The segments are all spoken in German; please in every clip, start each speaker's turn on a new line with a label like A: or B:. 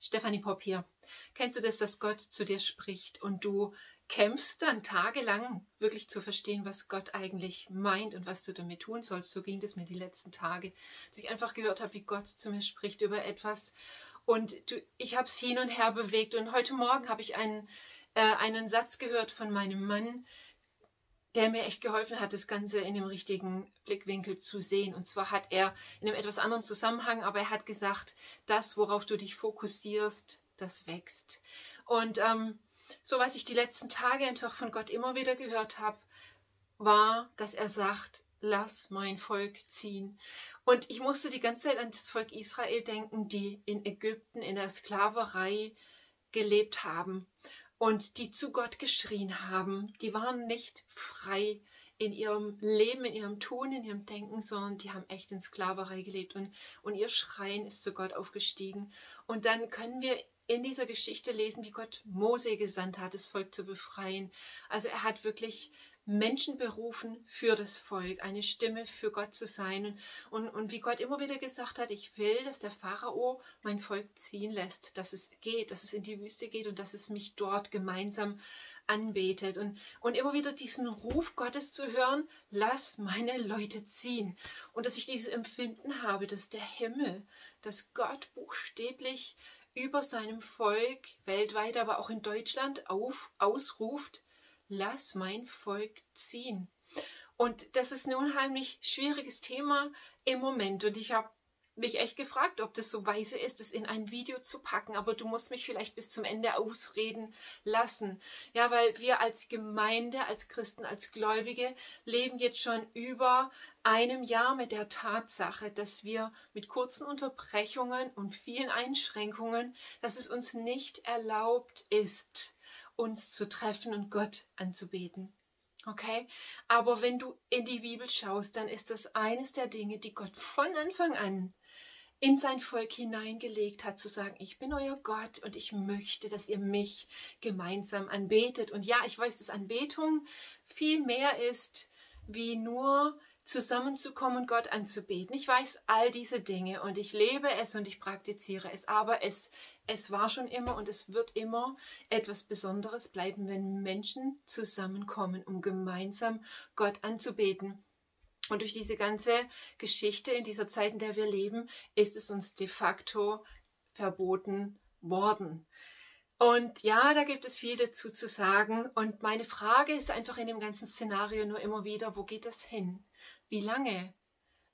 A: Stefanie Popp hier. Kennst du das, dass Gott zu dir spricht und du kämpfst dann tagelang wirklich zu verstehen, was Gott eigentlich meint und was du damit tun sollst? So ging das mir die letzten Tage, dass ich einfach gehört habe, wie Gott zu mir spricht über etwas und du, ich habe es hin und her bewegt und heute Morgen habe ich einen, äh, einen Satz gehört von meinem Mann, der mir echt geholfen hat, das Ganze in dem richtigen Blickwinkel zu sehen. Und zwar hat er in einem etwas anderen Zusammenhang, aber er hat gesagt, das, worauf du dich fokussierst, das wächst. Und ähm, so, was ich die letzten Tage einfach von Gott immer wieder gehört habe, war, dass er sagt, lass mein Volk ziehen. Und ich musste die ganze Zeit an das Volk Israel denken, die in Ägypten in der Sklaverei gelebt haben und die zu Gott geschrien haben, die waren nicht frei in ihrem Leben, in ihrem Tun, in ihrem Denken, sondern die haben echt in Sklaverei gelebt und, und ihr Schreien ist zu Gott aufgestiegen. Und dann können wir in dieser Geschichte lesen, wie Gott Mose gesandt hat, das Volk zu befreien. Also er hat wirklich Menschen berufen für das Volk, eine Stimme für Gott zu sein. Und, und wie Gott immer wieder gesagt hat, ich will, dass der Pharao mein Volk ziehen lässt, dass es geht, dass es in die Wüste geht und dass es mich dort gemeinsam anbetet. Und, und immer wieder diesen Ruf Gottes zu hören, lass meine Leute ziehen. Und dass ich dieses Empfinden habe, dass der Himmel, dass Gott buchstäblich über seinem Volk weltweit, aber auch in Deutschland auf, ausruft, lass mein Volk ziehen. Und das ist ein unheimlich schwieriges Thema im Moment. Und ich habe mich echt gefragt, ob das so weise ist, es in ein Video zu packen. Aber du musst mich vielleicht bis zum Ende ausreden lassen. Ja, weil wir als Gemeinde, als Christen, als Gläubige leben jetzt schon über einem Jahr mit der Tatsache, dass wir mit kurzen Unterbrechungen und vielen Einschränkungen, dass es uns nicht erlaubt ist, uns zu treffen und Gott anzubeten. Okay? Aber wenn du in die Bibel schaust, dann ist das eines der Dinge, die Gott von Anfang an in sein Volk hineingelegt hat, zu sagen, ich bin euer Gott und ich möchte, dass ihr mich gemeinsam anbetet. Und ja, ich weiß, dass Anbetung viel mehr ist, wie nur zusammenzukommen und Gott anzubeten. Ich weiß all diese Dinge und ich lebe es und ich praktiziere es, aber es, es war schon immer und es wird immer etwas Besonderes bleiben, wenn Menschen zusammenkommen, um gemeinsam Gott anzubeten. Und durch diese ganze Geschichte in dieser Zeit, in der wir leben, ist es uns de facto verboten worden. Und ja, da gibt es viel dazu zu sagen. Und meine Frage ist einfach in dem ganzen Szenario nur immer wieder, wo geht das hin? Wie lange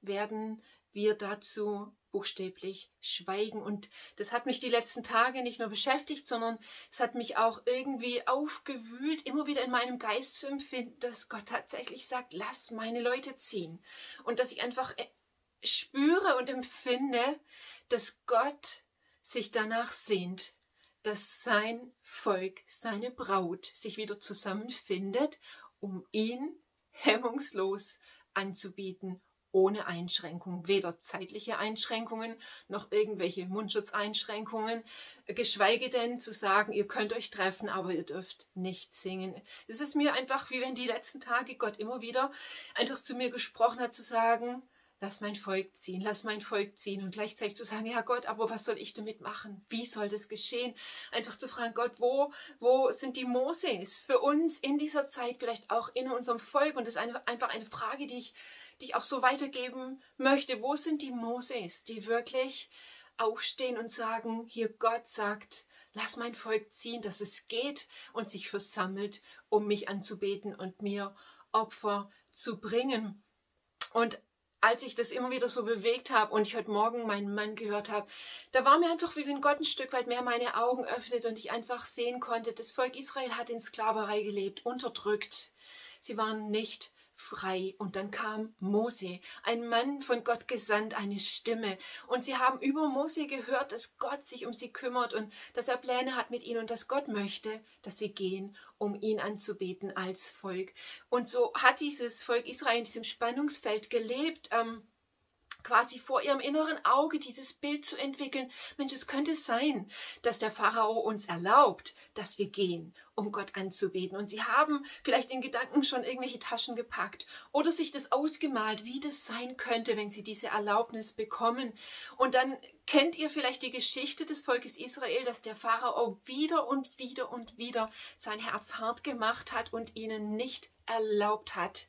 A: werden wir dazu buchstäblich schweigen? Und das hat mich die letzten Tage nicht nur beschäftigt, sondern es hat mich auch irgendwie aufgewühlt, immer wieder in meinem Geist zu empfinden, dass Gott tatsächlich sagt, lass meine Leute ziehen. Und dass ich einfach äh, spüre und empfinde, dass Gott sich danach sehnt, dass sein Volk, seine Braut sich wieder zusammenfindet, um ihn hemmungslos anzubieten, ohne Einschränkung, weder zeitliche Einschränkungen noch irgendwelche Mundschutzeinschränkungen, geschweige denn zu sagen, ihr könnt euch treffen, aber ihr dürft nicht singen. Es ist mir einfach, wie wenn die letzten Tage Gott immer wieder einfach zu mir gesprochen hat, zu sagen, lass mein Volk ziehen, lass mein Volk ziehen und gleichzeitig zu sagen, ja Gott, aber was soll ich damit machen? Wie soll das geschehen? Einfach zu fragen, Gott, wo, wo sind die Moses für uns in dieser Zeit, vielleicht auch in unserem Volk? Und das ist eine, einfach eine Frage, die ich, die ich auch so weitergeben möchte. Wo sind die Moses, die wirklich aufstehen und sagen, hier Gott sagt, lass mein Volk ziehen, dass es geht und sich versammelt, um mich anzubeten und mir Opfer zu bringen. Und als ich das immer wieder so bewegt habe und ich heute Morgen meinen Mann gehört habe, da war mir einfach, wie wenn Gott ein Stück weit mehr meine Augen öffnet und ich einfach sehen konnte, das Volk Israel hat in Sklaverei gelebt, unterdrückt. Sie waren nicht frei. Und dann kam Mose, ein Mann von Gott gesandt, eine Stimme. Und sie haben über Mose gehört, dass Gott sich um sie kümmert und dass er Pläne hat mit ihnen und dass Gott möchte, dass sie gehen, um ihn anzubeten als Volk. Und so hat dieses Volk Israel in diesem Spannungsfeld gelebt. Ähm, quasi vor ihrem inneren Auge dieses Bild zu entwickeln. Mensch, es könnte sein, dass der Pharao uns erlaubt, dass wir gehen, um Gott anzubeten. Und sie haben vielleicht in Gedanken schon irgendwelche Taschen gepackt oder sich das ausgemalt, wie das sein könnte, wenn sie diese Erlaubnis bekommen. Und dann kennt ihr vielleicht die Geschichte des Volkes Israel, dass der Pharao wieder und wieder und wieder sein Herz hart gemacht hat und ihnen nicht erlaubt hat,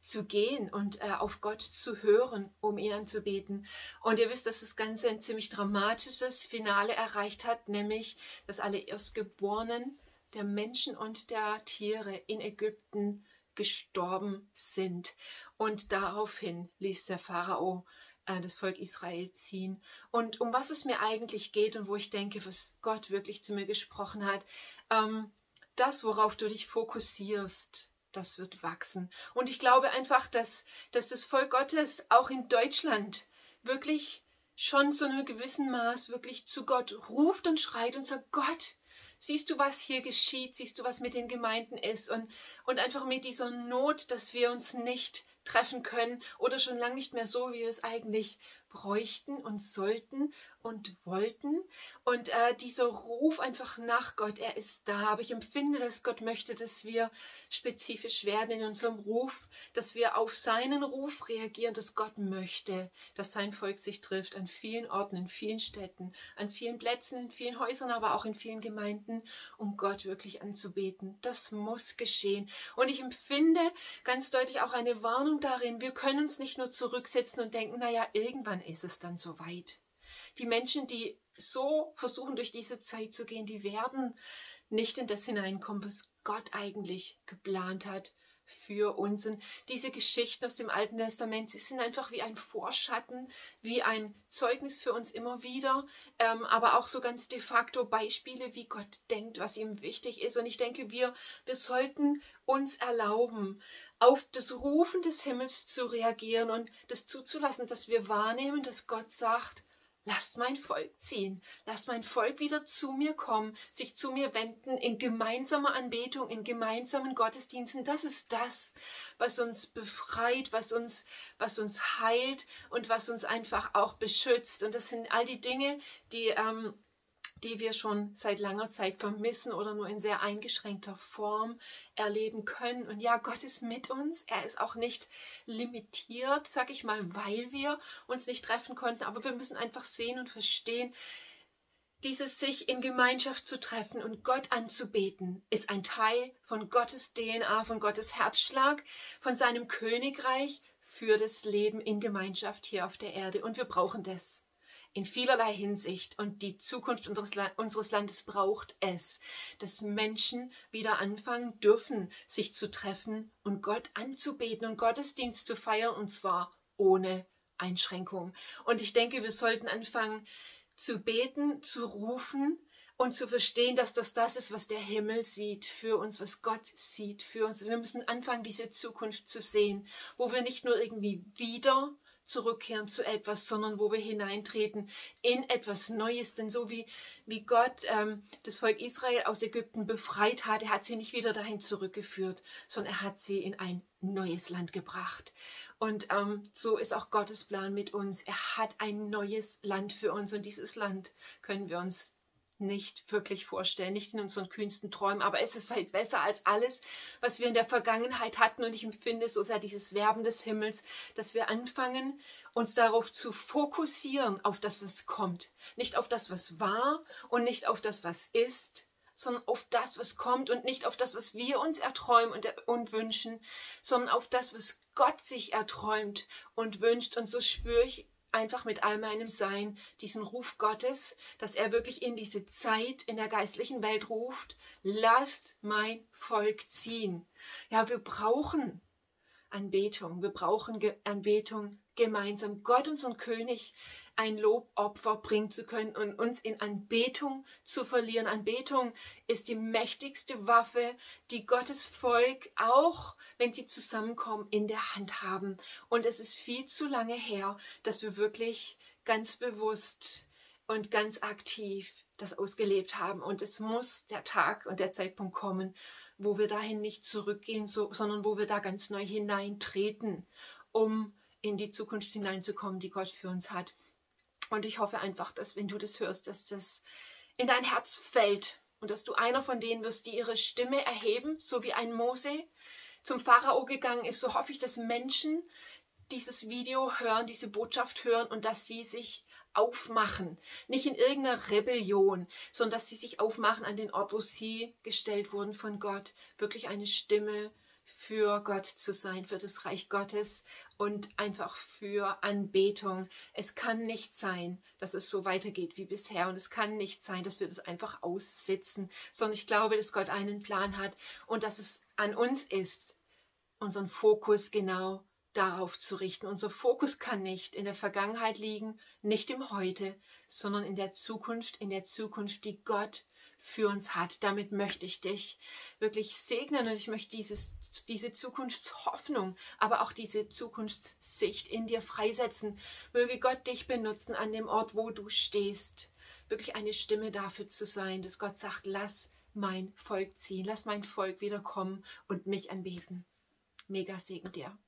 A: zu gehen und äh, auf Gott zu hören, um ihn anzubeten. Und ihr wisst, dass das Ganze ein ziemlich dramatisches Finale erreicht hat, nämlich, dass alle Erstgeborenen der Menschen und der Tiere in Ägypten gestorben sind. Und daraufhin ließ der Pharao äh, das Volk Israel ziehen. Und um was es mir eigentlich geht und wo ich denke, was Gott wirklich zu mir gesprochen hat, ähm, das, worauf du dich fokussierst, das wird wachsen. Und ich glaube einfach, dass, dass das Volk Gottes auch in Deutschland wirklich schon zu einem gewissen Maß wirklich zu Gott ruft und schreit und sagt, Gott, siehst du, was hier geschieht, siehst du, was mit den Gemeinden ist und, und einfach mit dieser Not, dass wir uns nicht treffen können oder schon lange nicht mehr so, wie wir es eigentlich bräuchten und sollten und wollten. Und äh, dieser Ruf einfach nach Gott, er ist da. Aber ich empfinde, dass Gott möchte, dass wir spezifisch werden in unserem Ruf, dass wir auf seinen Ruf reagieren, dass Gott möchte, dass sein Volk sich trifft an vielen Orten, in vielen Städten, an vielen Plätzen, in vielen Häusern, aber auch in vielen Gemeinden, um Gott wirklich anzubeten. Das muss geschehen. Und ich empfinde ganz deutlich auch eine Warnung darin, wir können uns nicht nur zurücksetzen und denken, naja, irgendwann ist es dann soweit. Die Menschen, die so versuchen, durch diese Zeit zu gehen, die werden nicht in das hineinkommen, was Gott eigentlich geplant hat für uns. Und diese Geschichten aus dem Alten Testament, sie sind einfach wie ein Vorschatten, wie ein Zeugnis für uns immer wieder, ähm, aber auch so ganz de facto Beispiele, wie Gott denkt, was ihm wichtig ist. Und ich denke, wir, wir sollten uns erlauben, auf das Rufen des Himmels zu reagieren und das zuzulassen, dass wir wahrnehmen, dass Gott sagt, Lasst mein Volk ziehen, lasst mein Volk wieder zu mir kommen, sich zu mir wenden in gemeinsamer Anbetung, in gemeinsamen Gottesdiensten. Das ist das, was uns befreit, was uns, was uns heilt und was uns einfach auch beschützt. Und das sind all die Dinge, die ähm, die wir schon seit langer Zeit vermissen oder nur in sehr eingeschränkter Form erleben können. Und ja, Gott ist mit uns. Er ist auch nicht limitiert, sag ich mal, weil wir uns nicht treffen konnten. Aber wir müssen einfach sehen und verstehen, dieses sich in Gemeinschaft zu treffen und Gott anzubeten, ist ein Teil von Gottes DNA, von Gottes Herzschlag, von seinem Königreich für das Leben in Gemeinschaft hier auf der Erde. Und wir brauchen das in vielerlei Hinsicht und die Zukunft unseres Landes braucht es, dass Menschen wieder anfangen dürfen, sich zu treffen und Gott anzubeten und Gottesdienst zu feiern und zwar ohne Einschränkung. Und ich denke, wir sollten anfangen zu beten, zu rufen und zu verstehen, dass das das ist, was der Himmel sieht für uns, was Gott sieht für uns. Wir müssen anfangen, diese Zukunft zu sehen, wo wir nicht nur irgendwie wieder zurückkehren zu etwas, sondern wo wir hineintreten in etwas Neues. Denn so wie, wie Gott ähm, das Volk Israel aus Ägypten befreit hat, er hat sie nicht wieder dahin zurückgeführt, sondern er hat sie in ein neues Land gebracht. Und ähm, so ist auch Gottes Plan mit uns. Er hat ein neues Land für uns und dieses Land können wir uns nicht wirklich vorstellen, nicht in unseren kühnsten Träumen, aber es ist weit besser als alles, was wir in der Vergangenheit hatten. Und ich empfinde so sehr dieses Werben des Himmels, dass wir anfangen, uns darauf zu fokussieren, auf das, was kommt. Nicht auf das, was war und nicht auf das, was ist, sondern auf das, was kommt und nicht auf das, was wir uns erträumen und, und wünschen, sondern auf das, was Gott sich erträumt und wünscht. Und so spüre ich einfach mit all meinem Sein diesen Ruf Gottes, dass er wirklich in diese Zeit in der geistlichen Welt ruft, lasst mein Volk ziehen. Ja, wir brauchen Anbetung, wir brauchen Anbetung gemeinsam. Gott, unseren König, ein Lobopfer bringen zu können und uns in Anbetung zu verlieren. Anbetung ist die mächtigste Waffe, die Gottes Volk auch, wenn sie zusammenkommen, in der Hand haben. Und es ist viel zu lange her, dass wir wirklich ganz bewusst und ganz aktiv das ausgelebt haben. Und es muss der Tag und der Zeitpunkt kommen, wo wir dahin nicht zurückgehen, so, sondern wo wir da ganz neu hineintreten, um in die Zukunft hineinzukommen, die Gott für uns hat. Und ich hoffe einfach, dass wenn du das hörst, dass das in dein Herz fällt und dass du einer von denen wirst, die ihre Stimme erheben, so wie ein Mose zum Pharao gegangen ist. So hoffe ich, dass Menschen dieses Video hören, diese Botschaft hören und dass sie sich aufmachen. Nicht in irgendeiner Rebellion, sondern dass sie sich aufmachen an den Ort, wo sie gestellt wurden von Gott. Wirklich eine Stimme für Gott zu sein, für das Reich Gottes und einfach für Anbetung. Es kann nicht sein, dass es so weitergeht wie bisher und es kann nicht sein, dass wir das einfach aussitzen, sondern ich glaube, dass Gott einen Plan hat und dass es an uns ist, unseren Fokus genau darauf zu richten. Unser Fokus kann nicht in der Vergangenheit liegen, nicht im Heute, sondern in der Zukunft, in der Zukunft, die Gott für uns hat. Damit möchte ich dich wirklich segnen und ich möchte dieses, diese Zukunftshoffnung, aber auch diese Zukunftssicht in dir freisetzen. Möge Gott dich benutzen an dem Ort, wo du stehst. Wirklich eine Stimme dafür zu sein, dass Gott sagt, lass mein Volk ziehen, lass mein Volk wiederkommen und mich anbeten. Mega Segen dir.